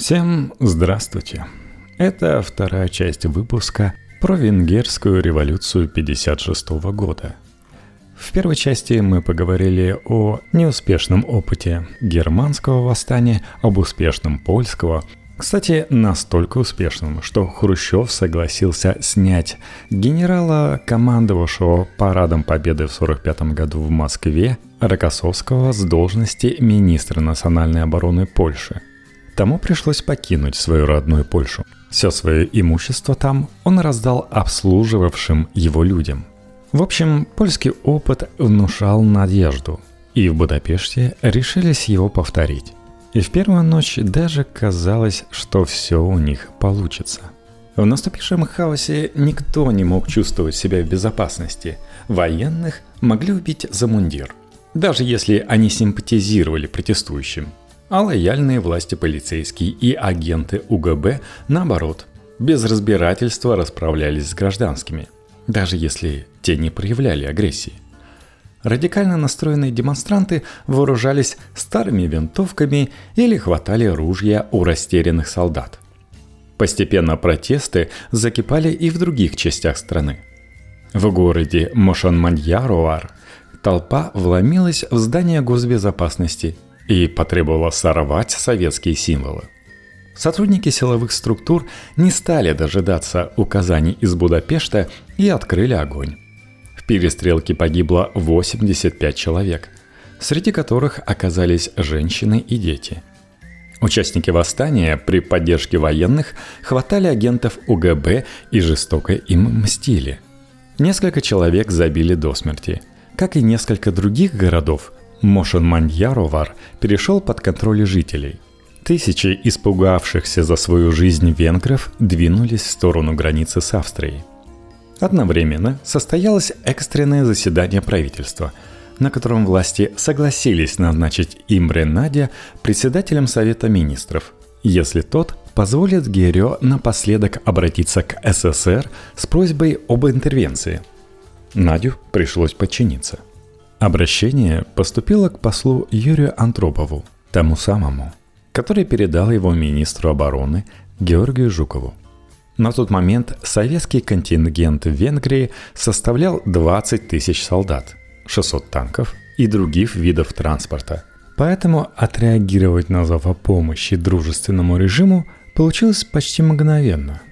Всем здравствуйте. Это вторая часть выпуска про венгерскую революцию 56 года. В первой части мы поговорили о неуспешном опыте германского восстания, об успешном польского, кстати, настолько успешным, что Хрущев согласился снять генерала, командовавшего парадом Победы в 1945 году в Москве, Рокоссовского с должности министра национальной обороны Польши – Тому пришлось покинуть свою родную Польшу. Все свое имущество там он раздал обслуживавшим его людям. В общем, польский опыт внушал надежду, и в Будапеште решились его повторить. И в первую ночь даже казалось, что все у них получится. В наступившем хаосе никто не мог чувствовать себя в безопасности. Военных могли убить за мундир, даже если они симпатизировали протестующим – а лояльные власти полицейские и агенты УГБ, наоборот, без разбирательства расправлялись с гражданскими, даже если те не проявляли агрессии. Радикально настроенные демонстранты вооружались старыми винтовками или хватали ружья у растерянных солдат. Постепенно протесты закипали и в других частях страны. В городе Мошанманьяруар толпа вломилась в здание госбезопасности – и потребовала сорвать советские символы. Сотрудники силовых структур не стали дожидаться указаний из Будапешта и открыли огонь. В перестрелке погибло 85 человек, среди которых оказались женщины и дети. Участники восстания при поддержке военных хватали агентов УГБ и жестоко им мстили. Несколько человек забили до смерти. Как и несколько других городов, Мошенманьяровар перешел под контроль жителей. Тысячи испугавшихся за свою жизнь венгров двинулись в сторону границы с Австрией. Одновременно состоялось экстренное заседание правительства, на котором власти согласились назначить Имре Надя председателем Совета министров, если тот позволит Герё напоследок обратиться к СССР с просьбой об интервенции. Надю пришлось подчиниться – Обращение поступило к послу Юрию Антропову, тому самому, который передал его министру обороны Георгию Жукову. На тот момент советский контингент в Венгрии составлял 20 тысяч солдат, 600 танков и других видов транспорта. Поэтому отреагировать на зов о помощи дружественному режиму получилось почти мгновенно –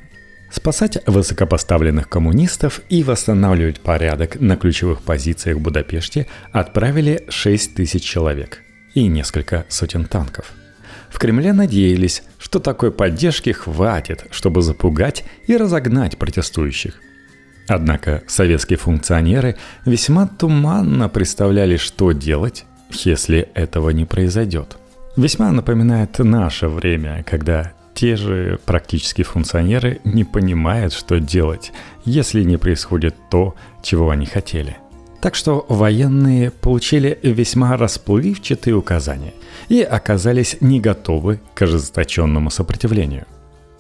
Спасать высокопоставленных коммунистов и восстанавливать порядок на ключевых позициях в Будапеште отправили 6 тысяч человек и несколько сотен танков. В Кремле надеялись, что такой поддержки хватит, чтобы запугать и разогнать протестующих. Однако советские функционеры весьма туманно представляли, что делать, если этого не произойдет. Весьма напоминает наше время, когда те же практические функционеры не понимают, что делать, если не происходит то, чего они хотели. Так что военные получили весьма расплывчатые указания и оказались не готовы к ожесточенному сопротивлению.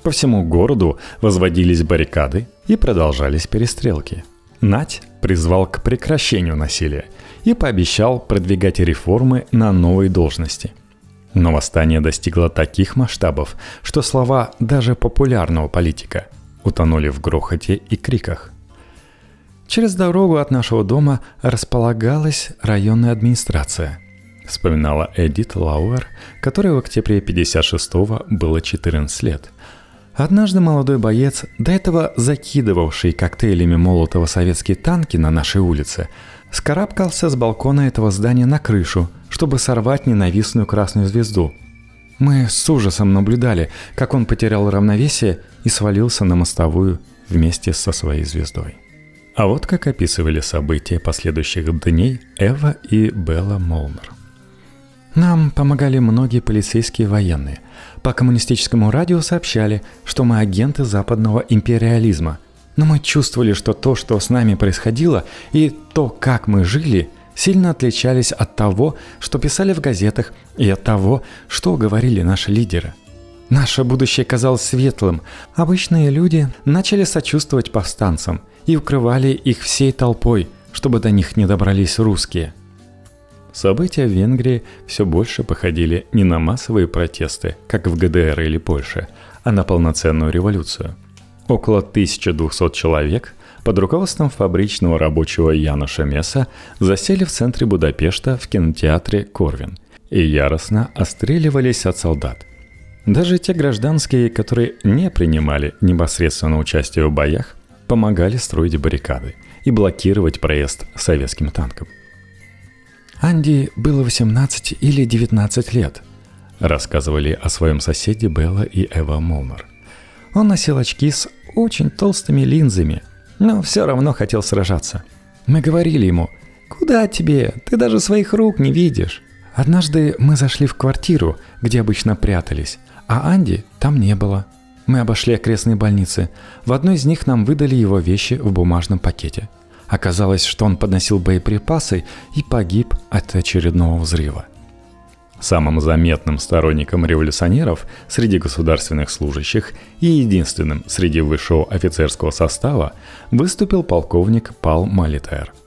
По всему городу возводились баррикады и продолжались перестрелки. Нать призвал к прекращению насилия и пообещал продвигать реформы на новой должности – но восстание достигло таких масштабов, что слова даже популярного политика утонули в грохоте и криках. Через дорогу от нашего дома располагалась районная администрация, вспоминала Эдит Лауэр, которой в октябре 56-го было 14 лет. Однажды молодой боец, до этого закидывавший коктейлями Молотова советские танки на нашей улице, скарабкался с балкона этого здания на крышу – чтобы сорвать ненавистную красную звезду. Мы с ужасом наблюдали, как он потерял равновесие и свалился на мостовую вместе со своей звездой. А вот как описывали события последующих дней Эва и Белла Молнер. Нам помогали многие полицейские военные. По коммунистическому радио сообщали, что мы агенты западного империализма. Но мы чувствовали, что то, что с нами происходило, и то, как мы жили, сильно отличались от того, что писали в газетах, и от того, что говорили наши лидеры. Наше будущее казалось светлым. Обычные люди начали сочувствовать повстанцам и укрывали их всей толпой, чтобы до них не добрались русские. События в Венгрии все больше походили не на массовые протесты, как в ГДР или Польше, а на полноценную революцию. Около 1200 человек под руководством фабричного рабочего Яна Шемеса засели в центре Будапешта в кинотеатре «Корвин» и яростно остреливались от солдат. Даже те гражданские, которые не принимали непосредственно участие в боях, помогали строить баррикады и блокировать проезд советским танкам. Анди было 18 или 19 лет, рассказывали о своем соседе Белла и Эва Молнер. Он носил очки с очень толстыми линзами, но все равно хотел сражаться. Мы говорили ему, «Куда тебе? Ты даже своих рук не видишь». Однажды мы зашли в квартиру, где обычно прятались, а Анди там не было. Мы обошли окрестные больницы. В одной из них нам выдали его вещи в бумажном пакете. Оказалось, что он подносил боеприпасы и погиб от очередного взрыва. Самым заметным сторонником революционеров среди государственных служащих и единственным среди высшего офицерского состава выступил полковник Пал Малитер –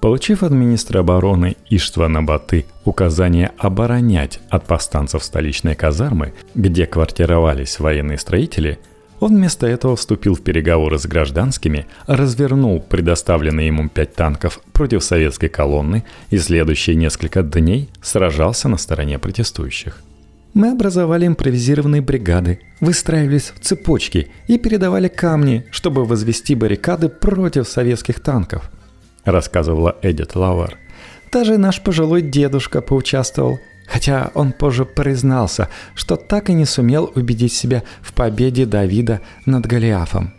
Получив от министра обороны Иштвана Баты указание оборонять от повстанцев столичной казармы, где квартировались военные строители, он вместо этого вступил в переговоры с гражданскими, развернул предоставленные ему пять танков против советской колонны и следующие несколько дней сражался на стороне протестующих. Мы образовали импровизированные бригады, выстраивались в цепочки и передавали камни, чтобы возвести баррикады против советских танков –— рассказывала Эдит Лауэр. «Даже наш пожилой дедушка поучаствовал, хотя он позже признался, что так и не сумел убедить себя в победе Давида над Голиафом».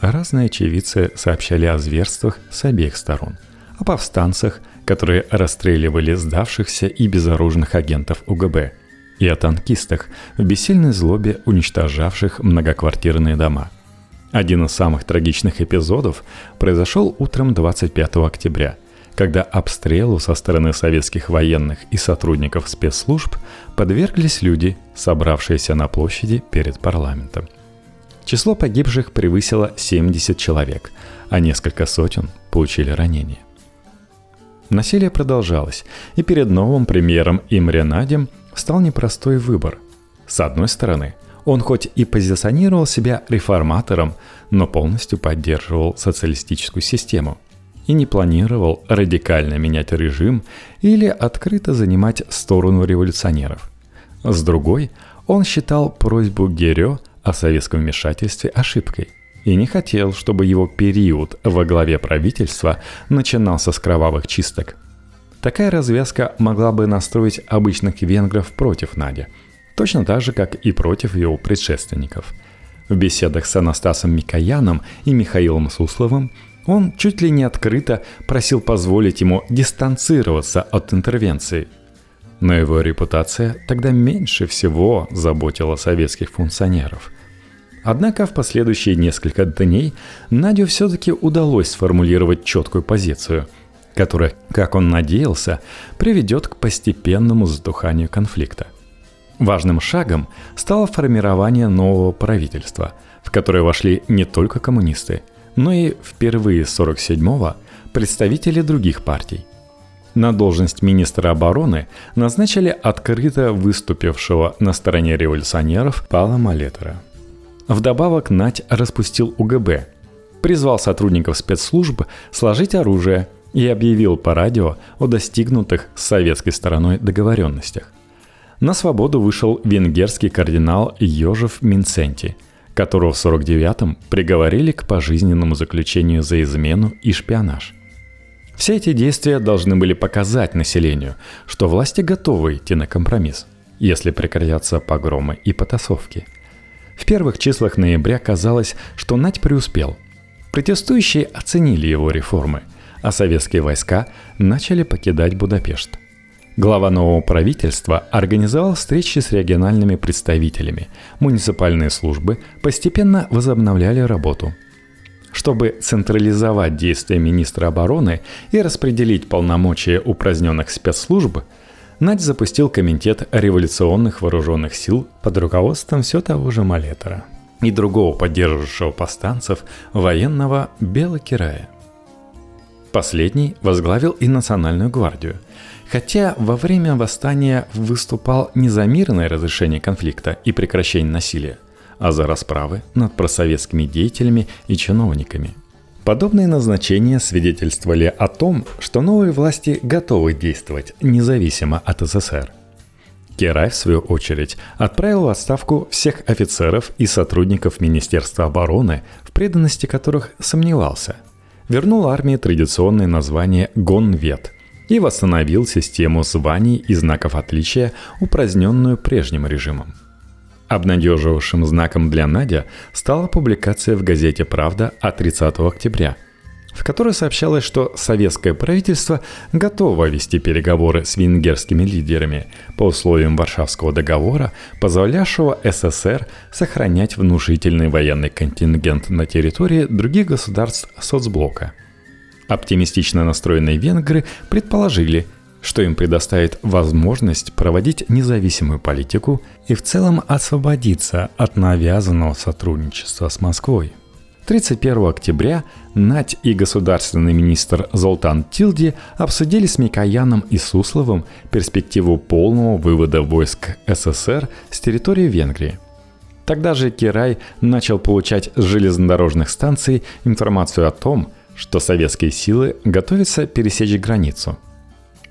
Разные очевидцы сообщали о зверствах с обеих сторон, о повстанцах, которые расстреливали сдавшихся и безоружных агентов УГБ, и о танкистах, в бессильной злобе уничтожавших многоквартирные дома – один из самых трагичных эпизодов произошел утром 25 октября, когда обстрелу со стороны советских военных и сотрудников спецслужб подверглись люди, собравшиеся на площади перед парламентом. Число погибших превысило 70 человек, а несколько сотен получили ранения. Насилие продолжалось, и перед новым премьером Имре Надем стал непростой выбор. С одной стороны, он хоть и позиционировал себя реформатором, но полностью поддерживал социалистическую систему и не планировал радикально менять режим или открыто занимать сторону революционеров. С другой, он считал просьбу Герё о советском вмешательстве ошибкой и не хотел, чтобы его период во главе правительства начинался с кровавых чисток. Такая развязка могла бы настроить обычных венгров против Надя – точно так же, как и против его предшественников. В беседах с Анастасом Микояном и Михаилом Сусловым он чуть ли не открыто просил позволить ему дистанцироваться от интервенции. Но его репутация тогда меньше всего заботила советских функционеров. Однако в последующие несколько дней Надю все-таки удалось сформулировать четкую позицию, которая, как он надеялся, приведет к постепенному затуханию конфликта. Важным шагом стало формирование нового правительства, в которое вошли не только коммунисты, но и впервые с 47-го представители других партий. На должность министра обороны назначили открыто выступившего на стороне революционеров Пала Малетера. Вдобавок Нать распустил УГБ, призвал сотрудников спецслужб сложить оружие и объявил по радио о достигнутых с советской стороной договоренностях – на свободу вышел венгерский кардинал Йожев Минценти, которого в 49-м приговорили к пожизненному заключению за измену и шпионаж. Все эти действия должны были показать населению, что власти готовы идти на компромисс, если прекратятся погромы и потасовки. В первых числах ноября казалось, что Нать преуспел. Протестующие оценили его реформы, а советские войска начали покидать Будапешт – Глава нового правительства организовал встречи с региональными представителями. Муниципальные службы постепенно возобновляли работу. Чтобы централизовать действия министра обороны и распределить полномочия упраздненных спецслужб, Надь запустил Комитет революционных вооруженных сил под руководством все того же Малетера и другого поддерживавшего повстанцев военного Белокирая. Последний возглавил и Национальную гвардию – Хотя во время восстания выступал не за мирное разрешение конфликта и прекращение насилия, а за расправы над просоветскими деятелями и чиновниками. Подобные назначения свидетельствовали о том, что новые власти готовы действовать независимо от СССР. Керай, в свою очередь, отправил в отставку всех офицеров и сотрудников Министерства обороны, в преданности которых сомневался. Вернул армии традиционное название «Гонвет», и восстановил систему званий и знаков отличия, упраздненную прежним режимом. Обнадеживавшим знаком для Надя стала публикация в газете «Правда» от 30 октября, в которой сообщалось, что советское правительство готово вести переговоры с венгерскими лидерами по условиям Варшавского договора, позволявшего СССР сохранять внушительный военный контингент на территории других государств соцблока – Оптимистично настроенные венгры предположили, что им предоставит возможность проводить независимую политику и в целом освободиться от навязанного сотрудничества с Москвой. 31 октября Нать и государственный министр Золтан Тилди обсудили с Микояном и Сусловым перспективу полного вывода войск СССР с территории Венгрии. Тогда же Кирай начал получать с железнодорожных станций информацию о том, что советские силы готовятся пересечь границу.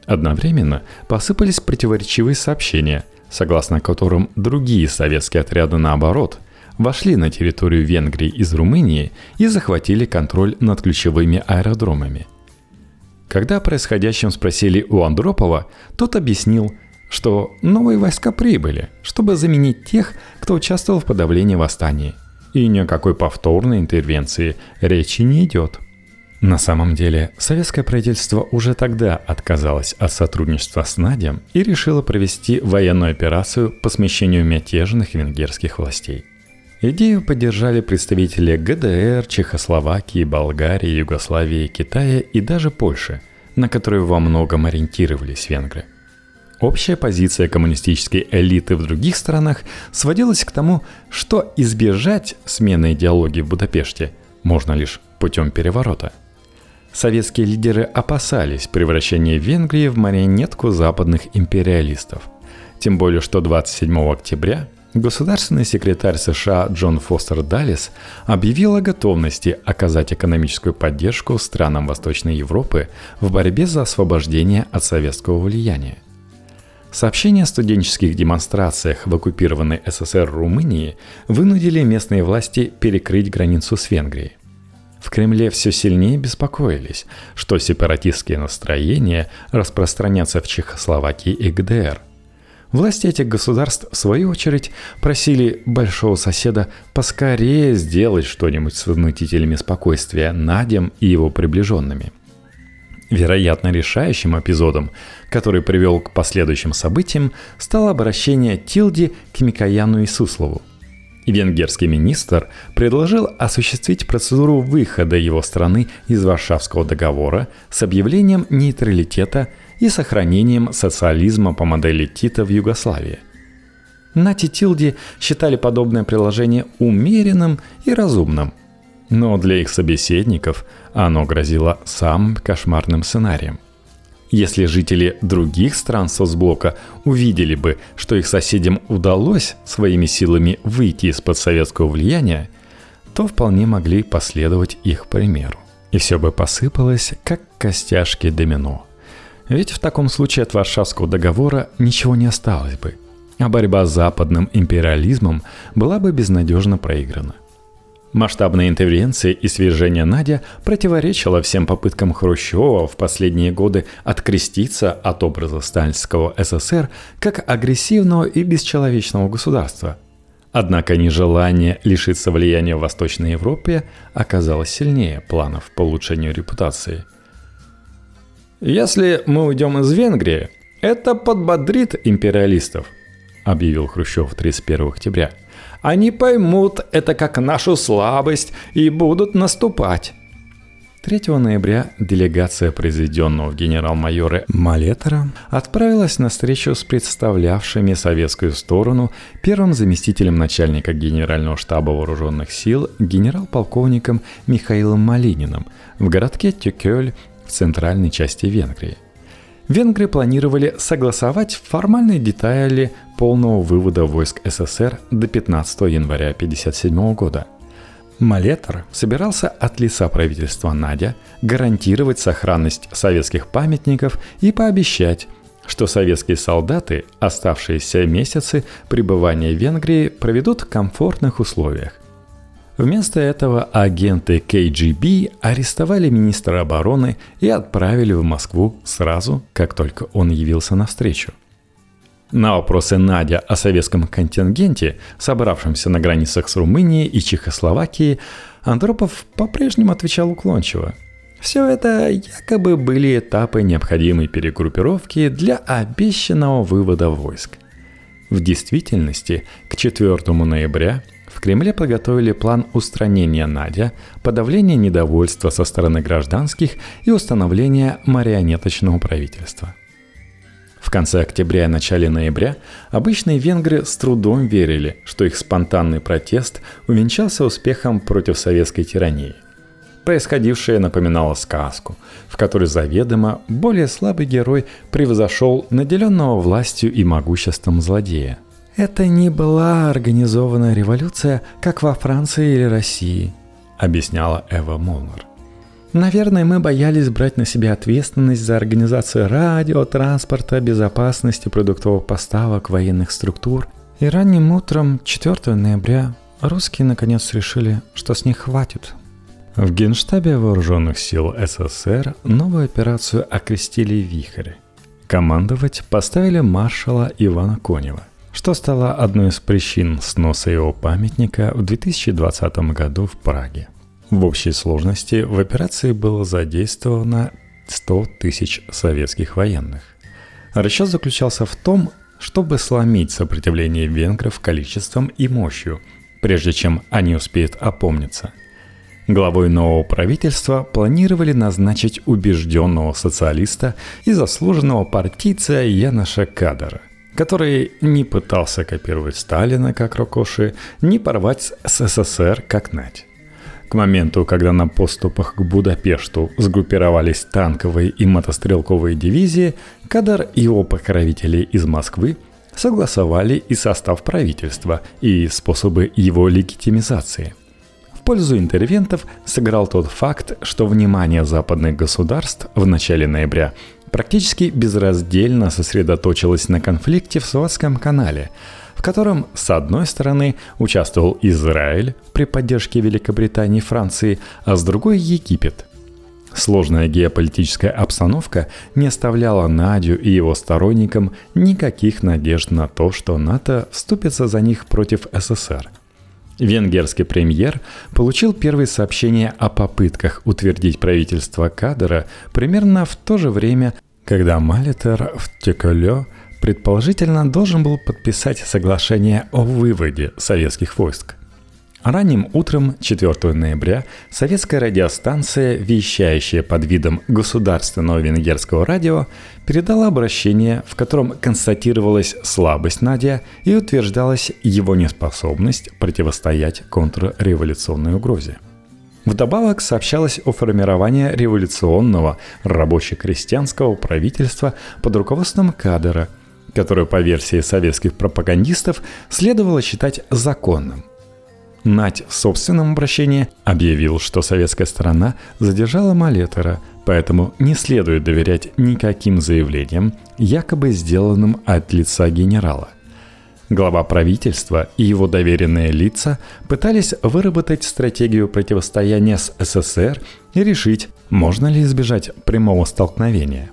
Одновременно посыпались противоречивые сообщения, согласно которым другие советские отряды наоборот вошли на территорию Венгрии из Румынии и захватили контроль над ключевыми аэродромами. Когда о происходящем спросили у Андропова, тот объяснил, что новые войска прибыли, чтобы заменить тех, кто участвовал в подавлении восстания. И никакой повторной интервенции речи не идет. На самом деле, советское правительство уже тогда отказалось от сотрудничества с Надем и решило провести военную операцию по смещению мятежных венгерских властей. Идею поддержали представители ГДР, Чехословакии, Болгарии, Югославии, Китая и даже Польши, на которые во многом ориентировались венгры. Общая позиция коммунистической элиты в других странах сводилась к тому, что избежать смены идеологии в Будапеште можно лишь путем переворота – Советские лидеры опасались превращения Венгрии в марионетку западных империалистов. Тем более, что 27 октября государственный секретарь США Джон Фостер Даллес объявил о готовности оказать экономическую поддержку странам Восточной Европы в борьбе за освобождение от советского влияния. Сообщения о студенческих демонстрациях в оккупированной СССР Румынии вынудили местные власти перекрыть границу с Венгрией. В Кремле все сильнее беспокоились, что сепаратистские настроения распространятся в Чехословакии и ГДР. Власти этих государств, в свою очередь, просили большого соседа поскорее сделать что-нибудь с возмутителями спокойствия Надем и его приближенными. Вероятно, решающим эпизодом, который привел к последующим событиям, стало обращение Тилди к Микояну и Суслову – Венгерский министр предложил осуществить процедуру выхода его страны из Варшавского договора с объявлением нейтралитета и сохранением социализма по модели Тита в Югославии. Нати Тилди считали подобное предложение умеренным и разумным, но для их собеседников оно грозило самым кошмарным сценарием – если жители других стран соцблока увидели бы, что их соседям удалось своими силами выйти из-под советского влияния, то вполне могли последовать их примеру. И все бы посыпалось, как костяшки домино. Ведь в таком случае от Варшавского договора ничего не осталось бы, а борьба с западным империализмом была бы безнадежно проиграна. Масштабная интервенция и свержение Надя противоречила всем попыткам Хрущева в последние годы откреститься от образа сталинского СССР как агрессивного и бесчеловечного государства. Однако нежелание лишиться влияния в Восточной Европе оказалось сильнее планов по улучшению репутации. «Если мы уйдем из Венгрии, это подбодрит империалистов», объявил Хрущев 31 октября – они поймут это как нашу слабость и будут наступать. 3 ноября делегация произведенного в генерал-майоры Малетера отправилась на встречу с представлявшими советскую сторону первым заместителем начальника Генерального штаба вооруженных сил генерал-полковником Михаилом Малининым в городке Тюкёль в центральной части Венгрии. Венгры планировали согласовать формальные детали полного вывода войск СССР до 15 января 1957 года. Малетер собирался от лица правительства Надя гарантировать сохранность советских памятников и пообещать, что советские солдаты оставшиеся месяцы пребывания в Венгрии проведут в комфортных условиях. Вместо этого агенты КГБ арестовали министра обороны и отправили в Москву сразу, как только он явился на встречу. На вопросы Надя о советском контингенте, собравшемся на границах с Румынией и Чехословакией, Андропов по-прежнему отвечал уклончиво. Все это якобы были этапы необходимой перегруппировки для обещанного вывода войск. В действительности, к 4 ноября Кремле подготовили план устранения Надя, подавления недовольства со стороны гражданских и установления марионеточного правительства. В конце октября и начале ноября обычные венгры с трудом верили, что их спонтанный протест увенчался успехом против советской тирании. Происходившее напоминало сказку, в которой заведомо более слабый герой превзошел наделенного властью и могуществом злодея – это не была организованная революция, как во Франции или России, объясняла Эва Молнер. Наверное, мы боялись брать на себя ответственность за организацию радио, транспорта, безопасности продуктовых поставок, военных структур. И ранним утром 4 ноября русские наконец решили, что с них хватит. В Генштабе Вооруженных сил СССР новую операцию окрестили «Вихрь». Командовать поставили маршала Ивана Конева что стало одной из причин сноса его памятника в 2020 году в Праге. В общей сложности в операции было задействовано 100 тысяч советских военных. Расчет заключался в том, чтобы сломить сопротивление венгров количеством и мощью, прежде чем они успеют опомниться. Главой нового правительства планировали назначить убежденного социалиста и заслуженного партийца Яноша Кадара – который не пытался копировать Сталина как Рокоши, не порвать с СССР как Надь. К моменту, когда на поступах к Будапешту сгруппировались танковые и мотострелковые дивизии, Кадар и его покровители из Москвы согласовали и состав правительства, и способы его легитимизации. В пользу интервентов сыграл тот факт, что внимание западных государств в начале ноября практически безраздельно сосредоточилась на конфликте в Суэцком канале, в котором, с одной стороны, участвовал Израиль при поддержке Великобритании и Франции, а с другой – Египет. Сложная геополитическая обстановка не оставляла Надю и его сторонникам никаких надежд на то, что НАТО вступится за них против СССР – Венгерский премьер получил первые сообщения о попытках утвердить правительство Кадера примерно в то же время, когда Малитер в Теколё предположительно должен был подписать соглашение о выводе советских войск. Ранним утром 4 ноября советская радиостанция, вещающая под видом государственного венгерского радио, передала обращение, в котором констатировалась слабость Надя и утверждалась его неспособность противостоять контрреволюционной угрозе. Вдобавок сообщалось о формировании революционного рабоче-крестьянского правительства под руководством Кадера, которое, по версии советских пропагандистов, следовало считать законным – Нать в собственном обращении объявил, что советская сторона задержала Малетера, поэтому не следует доверять никаким заявлениям, якобы сделанным от лица генерала. Глава правительства и его доверенные лица пытались выработать стратегию противостояния с СССР и решить, можно ли избежать прямого столкновения.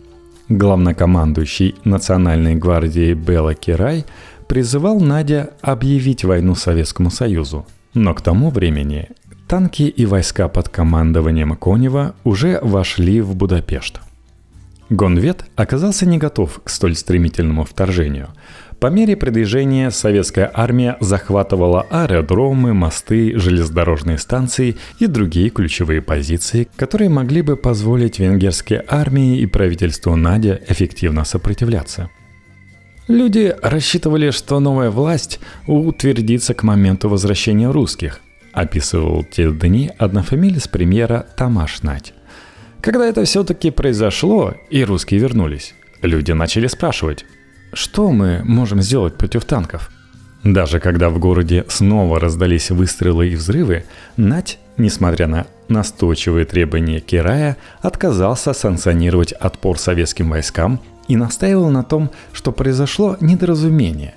Главнокомандующий Национальной гвардии Белла Кирай призывал Надя объявить войну Советскому Союзу – но к тому времени танки и войска под командованием Конева уже вошли в Будапешт. Гонвет оказался не готов к столь стремительному вторжению. По мере продвижения советская армия захватывала аэродромы, мосты, железнодорожные станции и другие ключевые позиции, которые могли бы позволить венгерской армии и правительству Надя эффективно сопротивляться – Люди рассчитывали, что новая власть утвердится к моменту возвращения русских, описывал те дни однофамилец премьера Тамаш Нать. Когда это все-таки произошло, и русские вернулись, люди начали спрашивать, что мы можем сделать против танков? Даже когда в городе снова раздались выстрелы и взрывы, Нать, несмотря на настойчивые требования Кирая, отказался санкционировать отпор советским войскам и настаивал на том, что произошло недоразумение.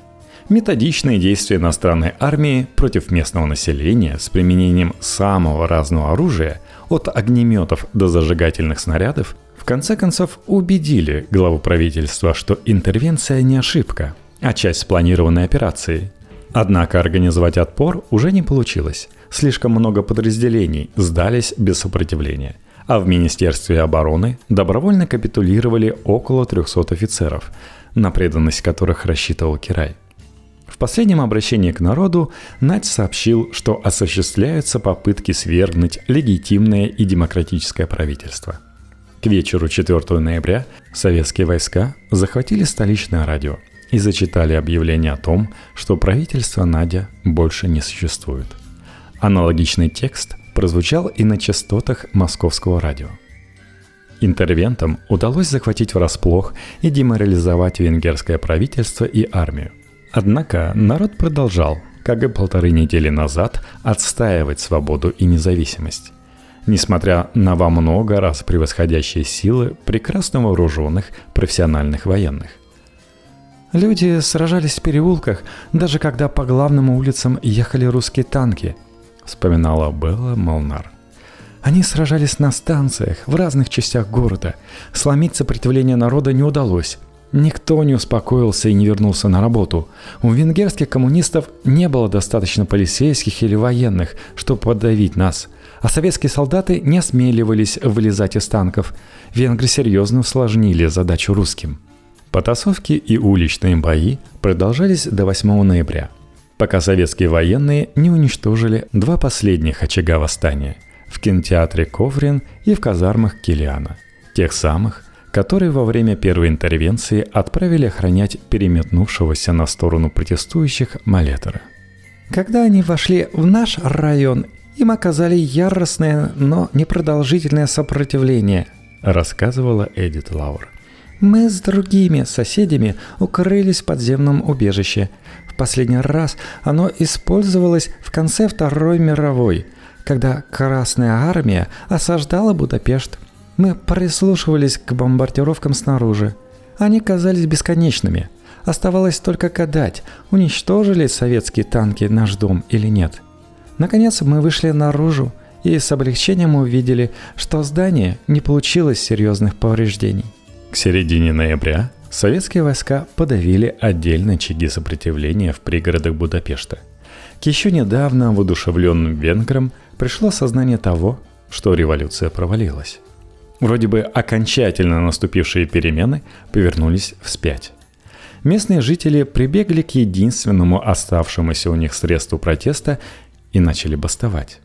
Методичные действия иностранной армии против местного населения с применением самого разного оружия, от огнеметов до зажигательных снарядов, в конце концов убедили главу правительства, что интервенция не ошибка, а часть спланированной операции. Однако организовать отпор уже не получилось. Слишком много подразделений сдались без сопротивления. А в Министерстве обороны добровольно капитулировали около 300 офицеров, на преданность которых рассчитывал Кирай. В последнем обращении к народу Нать сообщил, что осуществляются попытки свергнуть легитимное и демократическое правительство. К вечеру 4 ноября советские войска захватили столичное радио и зачитали объявление о том, что правительство Надя больше не существует. Аналогичный текст прозвучал и на частотах московского радио. Интервентам удалось захватить врасплох и деморализовать венгерское правительство и армию – Однако народ продолжал, как и полторы недели назад, отстаивать свободу и независимость. Несмотря на во много раз превосходящие силы прекрасно вооруженных профессиональных военных. Люди сражались в переулках, даже когда по главным улицам ехали русские танки, вспоминала Белла Молнар. Они сражались на станциях, в разных частях города. Сломить сопротивление народа не удалось – Никто не успокоился и не вернулся на работу. У венгерских коммунистов не было достаточно полицейских или военных, чтобы подавить нас. А советские солдаты не осмеливались вылезать из танков. Венгры серьезно усложнили задачу русским. Потасовки и уличные бои продолжались до 8 ноября, пока советские военные не уничтожили два последних очага восстания – в кинотеатре Коврин и в казармах Килиана, тех самых, которые во время первой интервенции отправили охранять переметнувшегося на сторону протестующих Малетера. Когда они вошли в наш район, им оказали яростное, но непродолжительное сопротивление, рассказывала Эдит Лаур. Мы с другими соседями укрылись в подземном убежище. В последний раз оно использовалось в конце Второй мировой, когда Красная армия осаждала Будапешт. Мы прислушивались к бомбардировкам снаружи. Они казались бесконечными. Оставалось только гадать, уничтожили советские танки наш дом или нет. Наконец мы вышли наружу и с облегчением увидели, что здание не получило серьезных повреждений. К середине ноября советские войска подавили отдельные очаги сопротивления в пригородах Будапешта. К еще недавно воодушевленным венграм пришло сознание того, что революция провалилась. Вроде бы окончательно наступившие перемены повернулись вспять. Местные жители прибегли к единственному оставшемуся у них средству протеста и начали бастовать.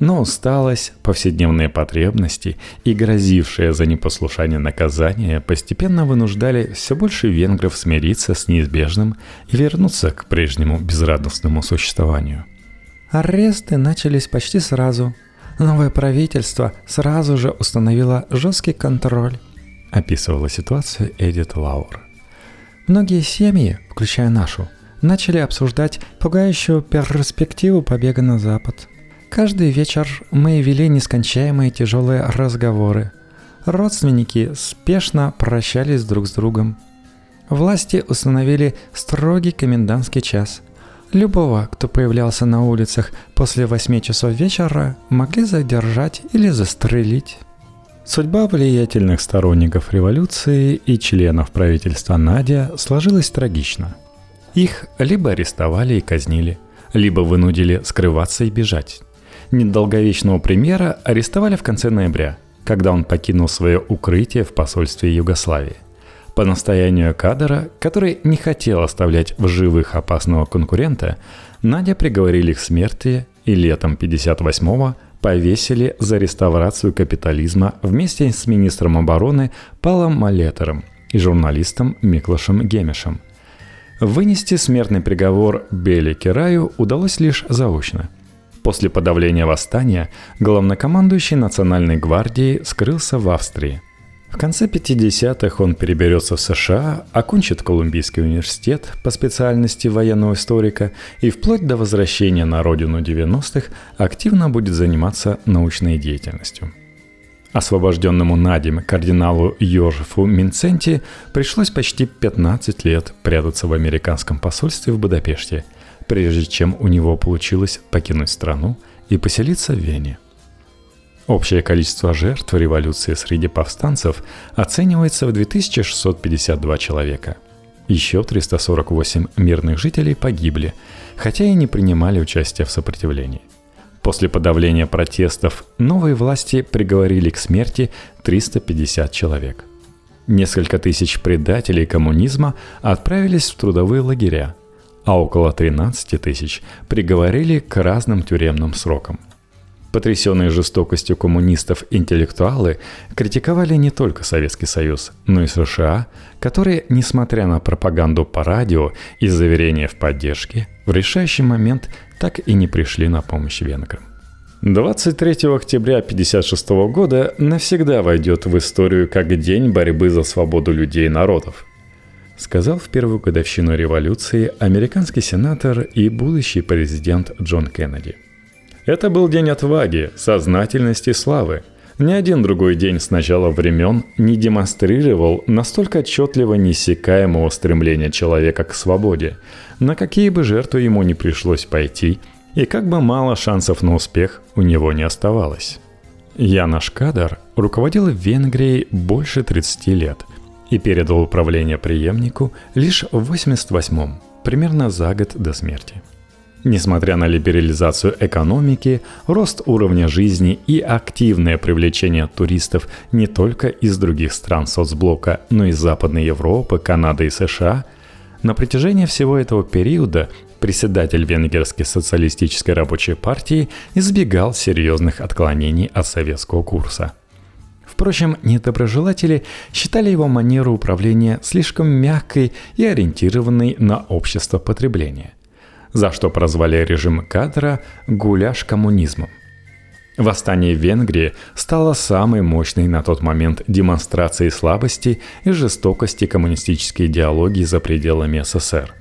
Но усталость, повседневные потребности и грозившее за непослушание наказание постепенно вынуждали все больше венгров смириться с неизбежным и вернуться к прежнему безрадостному существованию. Аресты начались почти сразу – Новое правительство сразу же установило жесткий контроль, описывала ситуацию Эдит Лаур. Многие семьи, включая нашу, начали обсуждать пугающую перспективу побега на Запад. Каждый вечер мы вели нескончаемые тяжелые разговоры. Родственники спешно прощались друг с другом. Власти установили строгий комендантский час – Любого, кто появлялся на улицах после 8 часов вечера, могли задержать или застрелить. Судьба влиятельных сторонников революции и членов правительства Надя сложилась трагично. Их либо арестовали и казнили, либо вынудили скрываться и бежать. Недолговечного премьера арестовали в конце ноября, когда он покинул свое укрытие в посольстве Югославии – по настоянию кадра, который не хотел оставлять в живых опасного конкурента, Надя приговорили к смерти и летом 58-го повесили за реставрацию капитализма вместе с министром обороны Палом Малетером и журналистом Миклашем Гемишем. Вынести смертный приговор Бели Кераю удалось лишь заочно. После подавления восстания главнокомандующий Национальной гвардии скрылся в Австрии – В конце 50-х он переберется в США, окончит Колумбийский университет по специальности военного историка и вплоть до возвращения на родину 90-х активно будет заниматься научной деятельностью. Освобожденному Надим кардиналу Йожефу Минценти пришлось почти 15 лет прятаться в американском посольстве в Будапеште, прежде чем у него получилось покинуть страну и поселиться в Вене – Общее количество жертв революции среди повстанцев оценивается в 2652 человека. Еще 348 мирных жителей погибли, хотя и не принимали участие в сопротивлении. После подавления протестов новые власти приговорили к смерти 350 человек. Несколько тысяч предателей коммунизма отправились в трудовые лагеря, а около 13 тысяч приговорили к разным тюремным срокам – Потрясенные жестокостью коммунистов интеллектуалы критиковали не только Советский Союз, но и США, которые, несмотря на пропаганду по радио и заверения в поддержке, в решающий момент так и не пришли на помощь венграм. 23 октября 1956 года навсегда войдет в историю как день борьбы за свободу людей и народов, сказал в первую годовщину революции американский сенатор и будущий президент Джон Кеннеди – это был день отваги, сознательности славы. Ни один другой день с начала времен не демонстрировал настолько отчетливо неиссякаемого стремления человека к свободе, на какие бы жертвы ему не пришлось пойти, и как бы мало шансов на успех у него не оставалось. Янош Кадар руководил Венгрией больше 30 лет и передал управление преемнику лишь в 88-м, примерно за год до смерти – Несмотря на либерализацию экономики, рост уровня жизни и активное привлечение туристов не только из других стран соцблока, но и Западной Европы, Канады и США, на протяжении всего этого периода председатель Венгерской социалистической рабочей партии избегал серьезных отклонений от советского курса. Впрочем, недоброжелатели считали его манеру управления слишком мягкой и ориентированной на общество потребления за что прозвали режим кадра «гуляш коммунизмом». Восстание в Венгрии стало самой мощной на тот момент демонстрацией слабости и жестокости коммунистической идеологии за пределами СССР.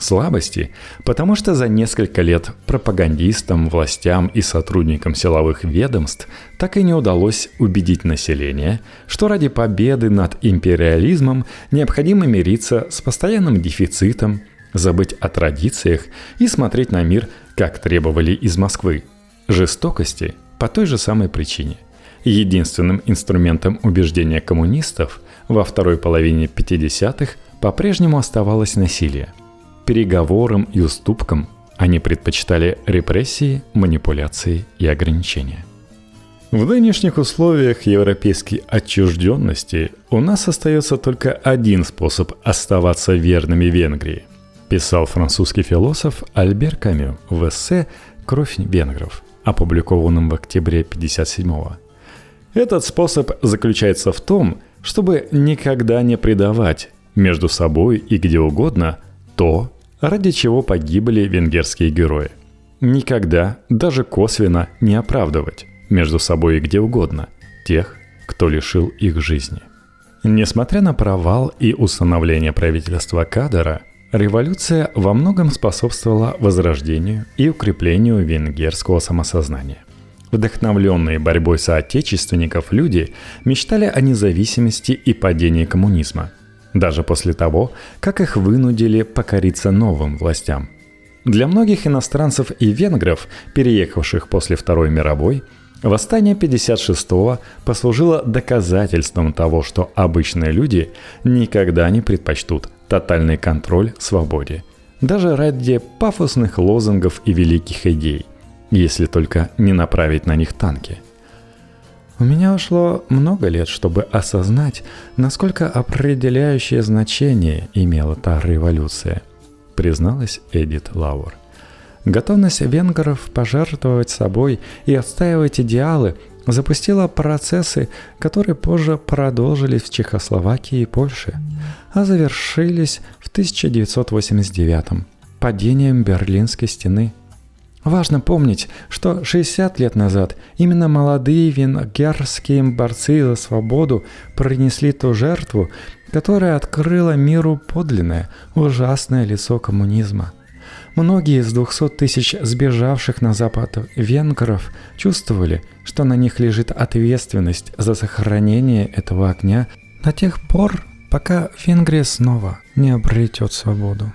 Слабости, потому что за несколько лет пропагандистам, властям и сотрудникам силовых ведомств так и не удалось убедить население, что ради победы над империализмом необходимо мириться с постоянным дефицитом, забыть о традициях и смотреть на мир, как требовали из Москвы. Жестокости по той же самой причине. Единственным инструментом убеждения коммунистов во второй половине 50-х по-прежнему оставалось насилие. Переговорам и уступкам они предпочитали репрессии, манипуляции и ограничения. В нынешних условиях европейской отчужденности у нас остается только один способ оставаться верными Венгрии писал французский философ Альбер Камю в эссе «Кровь венгров», опубликованном в октябре 1957-го. Этот способ заключается в том, чтобы никогда не предавать между собой и где угодно то, ради чего погибли венгерские герои. Никогда, даже косвенно, не оправдывать между собой и где угодно тех, кто лишил их жизни. Несмотря на провал и установление правительства Кадара, Революция во многом способствовала возрождению и укреплению венгерского самосознания. Вдохновленные борьбой соотечественников люди мечтали о независимости и падении коммунизма, даже после того, как их вынудили покориться новым властям. Для многих иностранцев и венгров, переехавших после Второй мировой, Восстание 56-го послужило доказательством того, что обычные люди никогда не предпочтут тотальный контроль свободе. Даже ради пафосных лозунгов и великих идей, если только не направить на них танки. У меня ушло много лет, чтобы осознать, насколько определяющее значение имела та революция, призналась Эдит Лауэр. Готовность венгров пожертвовать собой и отстаивать идеалы запустила процессы, которые позже продолжились в Чехословакии и Польше, а завершились в 1989 падением Берлинской стены. Важно помнить, что 60 лет назад именно молодые венгерские борцы за свободу принесли ту жертву, которая открыла миру подлинное, ужасное лицо коммунизма. Многие из 200 тысяч сбежавших на Запад венгров чувствовали, что на них лежит ответственность за сохранение этого огня до тех пор, пока Венгрия снова не обретет свободу.